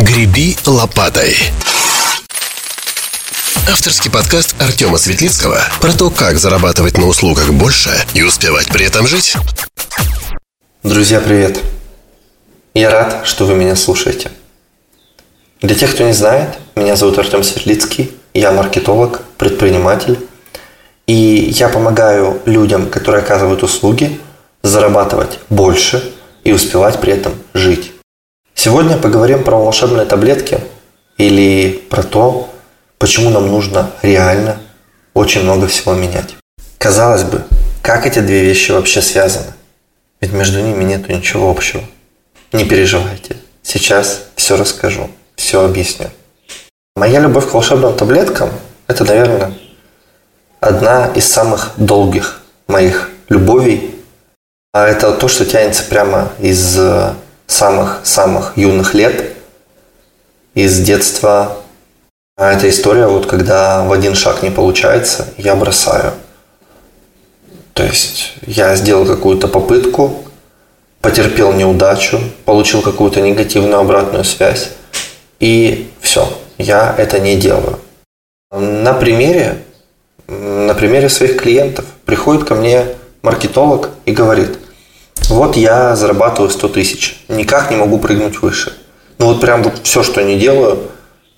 «Греби лопатой». Авторский подкаст Артема Светлицкого про то, как зарабатывать на услугах больше и успевать при этом жить. Друзья, привет! Я рад, что вы меня слушаете. Для тех, кто не знает, меня зовут Артем Светлицкий, я маркетолог, предприниматель, и я помогаю людям, которые оказывают услуги, зарабатывать больше и успевать при этом жить. Сегодня поговорим про волшебные таблетки или про то, почему нам нужно реально очень много всего менять. Казалось бы, как эти две вещи вообще связаны? Ведь между ними нет ничего общего. Не переживайте, сейчас все расскажу, все объясню. Моя любовь к волшебным таблеткам – это, наверное, одна из самых долгих моих любовей. А это то, что тянется прямо из самых-самых юных лет, из детства а это история, вот когда в один шаг не получается, я бросаю. То есть я сделал какую-то попытку, потерпел неудачу, получил какую-то негативную обратную связь, и все, я это не делаю. На примере, на примере своих клиентов приходит ко мне маркетолог и говорит, вот я зарабатываю 100 тысяч, никак не могу прыгнуть выше. Ну вот прям вот все, что не делаю –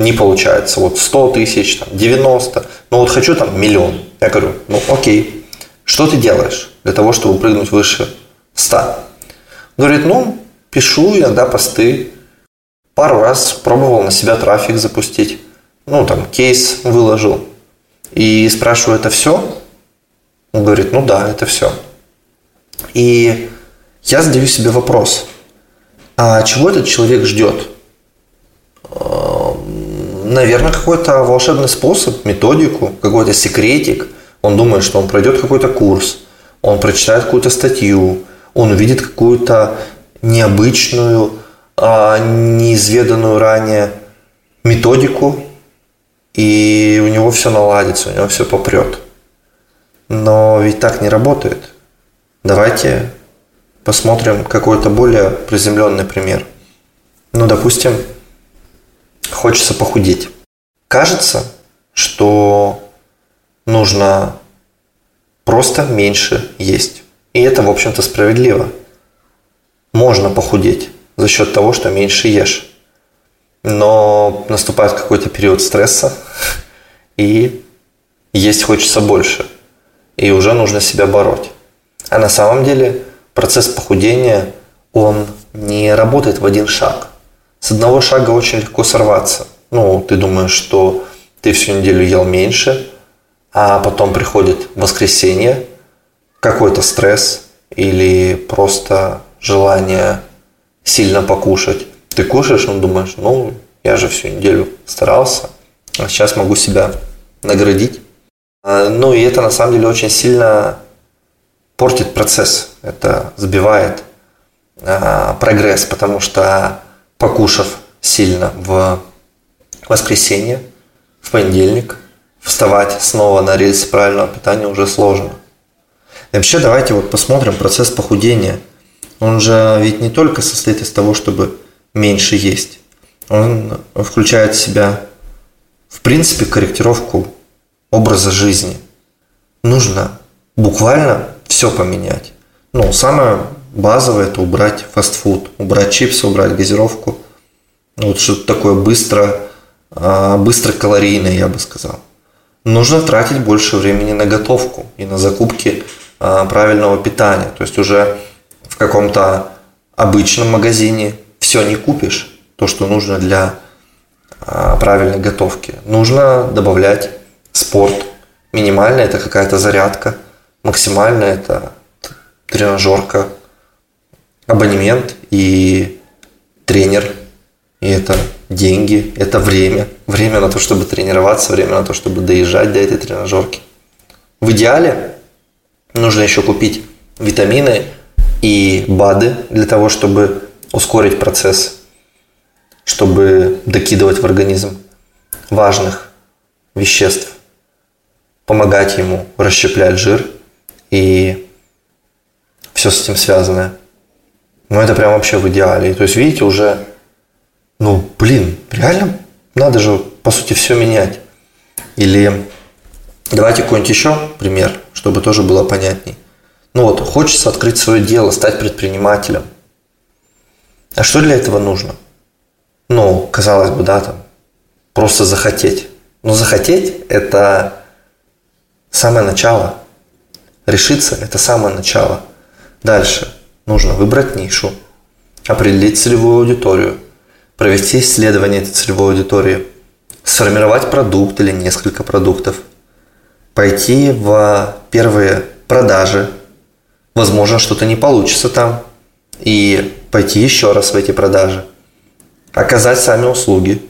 не получается. Вот 100 тысяч, там, 90, ну вот хочу там миллион. Я говорю, ну окей, что ты делаешь для того, чтобы прыгнуть выше 100? Говорит, ну, пишу иногда посты, пару раз пробовал на себя трафик запустить, ну, там, кейс выложил. И спрашиваю, это все? Он говорит, ну да, это все. И я задаю себе вопрос, а чего этот человек ждет? наверное, какой-то волшебный способ, методику, какой-то секретик. Он думает, что он пройдет какой-то курс, он прочитает какую-то статью, он увидит какую-то необычную, а, неизведанную ранее методику, и у него все наладится, у него все попрет. Но ведь так не работает. Давайте посмотрим какой-то более приземленный пример. Ну, допустим, хочется похудеть. Кажется, что нужно просто меньше есть. И это, в общем-то, справедливо. Можно похудеть за счет того, что меньше ешь. Но наступает какой-то период стресса, и есть хочется больше. И уже нужно себя бороть. А на самом деле процесс похудения, он не работает в один шаг. С одного шага очень легко сорваться. Ну, ты думаешь, что ты всю неделю ел меньше, а потом приходит воскресенье, какой-то стресс или просто желание сильно покушать. Ты кушаешь, ну думаешь, ну, я же всю неделю старался, а сейчас могу себя наградить. А, ну и это на самом деле очень сильно портит процесс, это сбивает а, прогресс, потому что покушав сильно в воскресенье, в понедельник, вставать снова на рельсы правильного питания уже сложно. И вообще давайте вот посмотрим процесс похудения. Он же ведь не только состоит из того, чтобы меньше есть. Он включает в себя, в принципе, корректировку образа жизни. Нужно буквально все поменять. Ну, самое базовое это убрать фастфуд, убрать чипсы, убрать газировку. Вот что-то такое быстро, а, быстро калорийное, я бы сказал. Нужно тратить больше времени на готовку и на закупки а, правильного питания. То есть уже в каком-то обычном магазине все не купишь, то, что нужно для а, правильной готовки. Нужно добавлять спорт. Минимально это какая-то зарядка, максимально это тренажерка, абонемент и тренер. И это деньги, это время. Время на то, чтобы тренироваться, время на то, чтобы доезжать до этой тренажерки. В идеале нужно еще купить витамины и БАДы для того, чтобы ускорить процесс, чтобы докидывать в организм важных веществ, помогать ему расщеплять жир и все с этим связанное. Ну, это прям вообще в идеале. То есть, видите, уже ну, блин, реально надо же, по сути, все менять. Или давайте какой-нибудь еще пример, чтобы тоже было понятней. Ну вот, хочется открыть свое дело, стать предпринимателем. А что для этого нужно? Ну, казалось бы, да, там, просто захотеть. Но захотеть – это самое начало. Решиться – это самое начало. Дальше нужно выбрать нишу, определить целевую аудиторию, провести исследование этой целевой аудитории, сформировать продукт или несколько продуктов, пойти в первые продажи, возможно, что-то не получится там, и пойти еще раз в эти продажи, оказать сами услуги,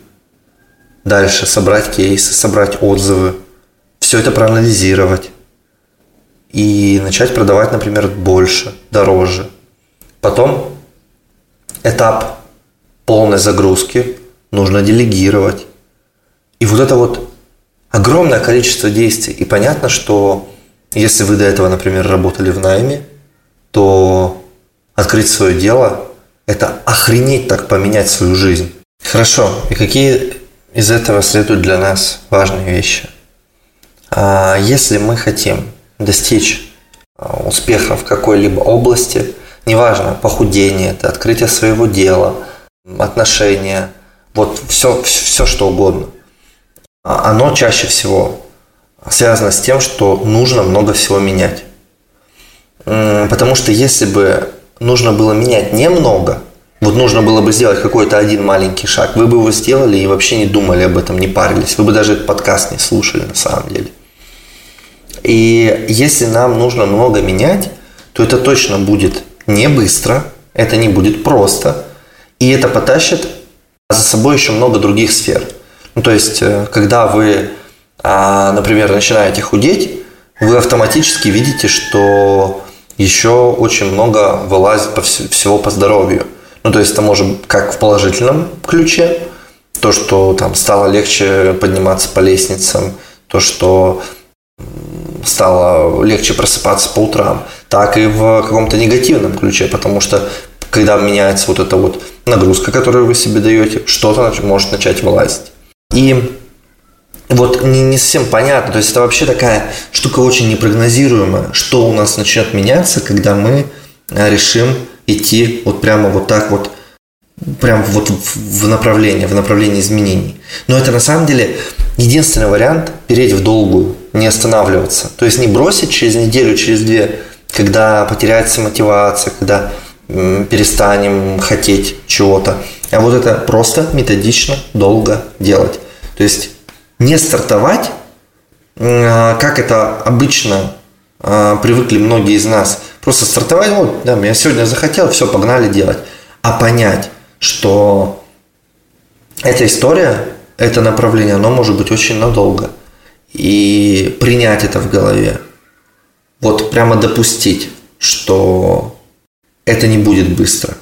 дальше собрать кейсы, собрать отзывы, все это проанализировать и начать продавать, например, больше, дороже. Потом этап полной загрузки нужно делегировать. И вот это вот огромное количество действий. И понятно, что если вы до этого, например, работали в найме, то открыть свое дело – это охренеть так поменять свою жизнь. Хорошо. И какие из этого следуют для нас важные вещи? А если мы хотим достичь а, успеха в какой-либо области, неважно, похудение, это открытие своего дела, отношения, вот все, все что угодно, а оно чаще всего связано с тем, что нужно много всего менять. Потому что если бы нужно было менять немного, вот нужно было бы сделать какой-то один маленький шаг, вы бы его сделали и вообще не думали об этом, не парились. Вы бы даже этот подкаст не слушали на самом деле. И если нам нужно много менять, то это точно будет не быстро, это не будет просто, и это потащит за собой еще много других сфер. Ну, то есть, э, когда вы, а, например, начинаете худеть, вы автоматически видите, что еще очень много вылазит по всего по здоровью. Ну, то есть это может как в положительном ключе, то, что там стало легче подниматься по лестницам, то, что стало легче просыпаться по утрам, так и в каком-то негативном ключе, потому что когда меняется вот эта вот нагрузка, которую вы себе даете, что-то может начать вылазить. И вот не, не совсем понятно, то есть это вообще такая штука очень непрогнозируемая, что у нас начнет меняться, когда мы э, решим идти вот прямо вот так вот, прям вот в направление, в направлении изменений. Но это на самом деле единственный вариант переть в долгую, не останавливаться. То есть не бросить через неделю, через две, когда потеряется мотивация, когда перестанем хотеть чего-то. А вот это просто методично, долго делать. То есть не стартовать, а, как это обычно а, привыкли многие из нас. Просто стартовать, вот, да, я сегодня захотел, все, погнали делать. А понять, что эта история, это направление, оно может быть очень надолго. И принять это в голове. Вот прямо допустить, что это не будет быстро.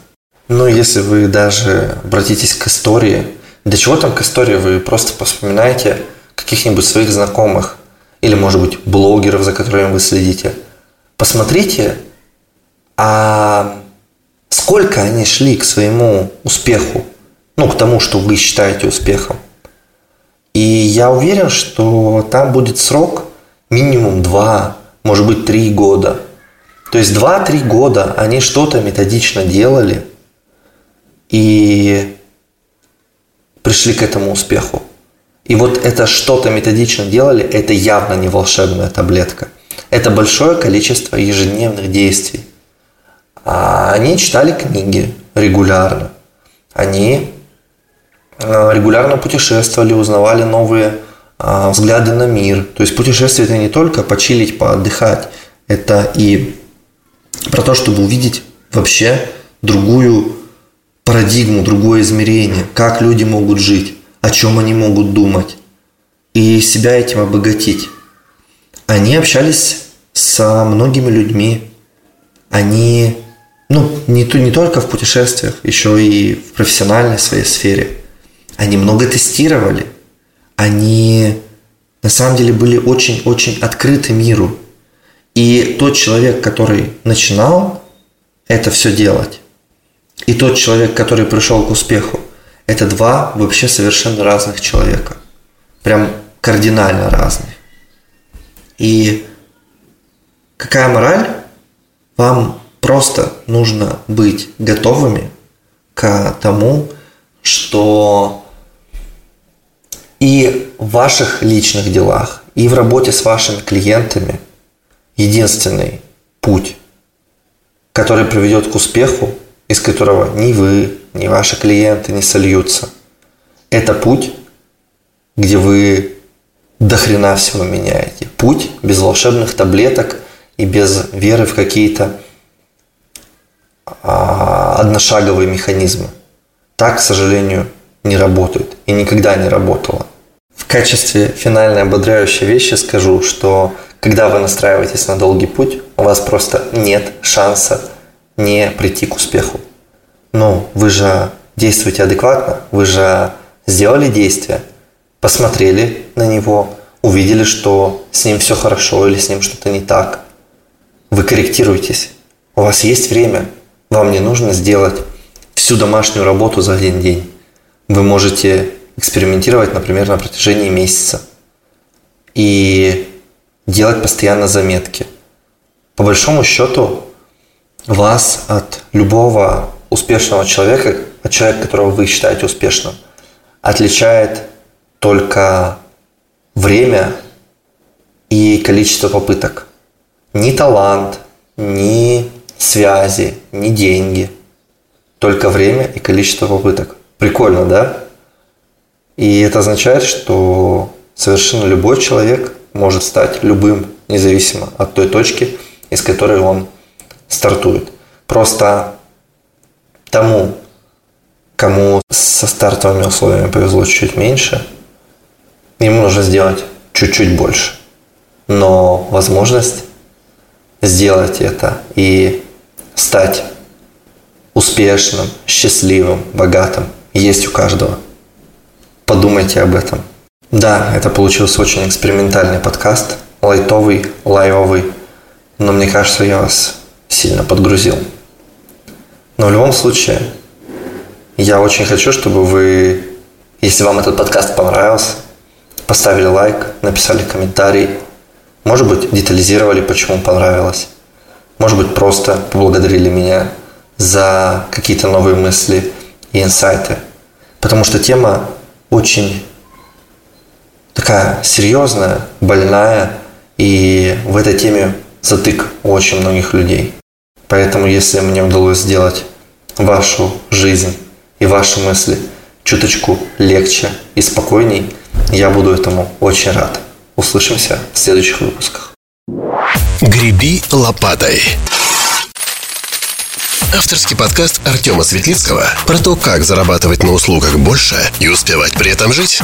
Ну, если вы даже обратитесь к истории, для чего там к истории? Вы просто вспоминаете каких-нибудь своих знакомых или, может быть, блогеров, за которыми вы следите. Посмотрите, а сколько они шли к своему успеху, ну, к тому, что вы считаете успехом. И я уверен, что там будет срок минимум два, может быть, три года – то есть 2-3 года они что-то методично делали и пришли к этому успеху. И вот это что-то методично делали, это явно не волшебная таблетка. Это большое количество ежедневных действий. А они читали книги регулярно. Они регулярно путешествовали, узнавали новые а, взгляды на мир. То есть путешествие это не только почилить, поотдыхать, это и про то, чтобы увидеть вообще другую парадигму, другое измерение, как люди могут жить, о чем они могут думать, и себя этим обогатить. Они общались со многими людьми, они, ну, не, не только в путешествиях, еще и в профессиональной своей сфере. Они много тестировали, они на самом деле были очень-очень открыты миру, и тот человек, который начинал это все делать, и тот человек, который пришел к успеху, Это два вообще совершенно разных человека. Прям кардинально разных. И какая мораль? Вам просто нужно быть готовыми к тому, что и в ваших личных делах, и в работе с вашими клиентами единственный путь, который приведет к успеху, из которого ни вы, ни ваши клиенты не сольются. Это путь, где вы до хрена всего меняете. Путь без волшебных таблеток и без веры в какие-то а, одношаговые механизмы. Так, к сожалению, не работает и никогда не работало. В качестве финальной ободряющей вещи скажу, что когда вы настраиваетесь на долгий путь, у вас просто нет шанса не прийти к успеху. Ну, вы же действуете адекватно, вы же сделали действие, посмотрели на него, увидели, что с ним все хорошо или с ним что-то не так. Вы корректируетесь. У вас есть время. Вам не нужно сделать всю домашнюю работу за один день. Вы можете экспериментировать, например, на протяжении месяца. И делать постоянно заметки. По большому счету, вас от любого успешного человека, от человека, которого вы считаете успешным, отличает только время и количество попыток. Ни талант, ни связи, ни деньги. Только время и количество попыток. Прикольно, да? И это означает, что совершенно любой человек может стать любым, независимо от той точки, из которой он стартует. Просто тому, кому со стартовыми условиями повезло чуть-чуть меньше, ему нужно сделать чуть-чуть больше. Но возможность сделать это и стать успешным, счастливым, богатым есть у каждого. Подумайте об этом. Да, это получился очень экспериментальный подкаст, лайтовый, лайвовый, но мне кажется, я вас сильно подгрузил. Но в любом случае, я очень хочу, чтобы вы, если вам этот подкаст понравился, поставили лайк, написали комментарий, может быть, детализировали, почему понравилось, может быть, просто поблагодарили меня за какие-то новые мысли и инсайты. Потому что тема очень такая серьезная, больная, и в этой теме затык у очень многих людей. Поэтому, если мне удалось сделать вашу жизнь и ваши мысли чуточку легче и спокойней, я буду этому очень рад. Услышимся в следующих выпусках. Греби лопатой. Авторский подкаст Артема Светлицкого про то, как зарабатывать на услугах больше и успевать при этом жить.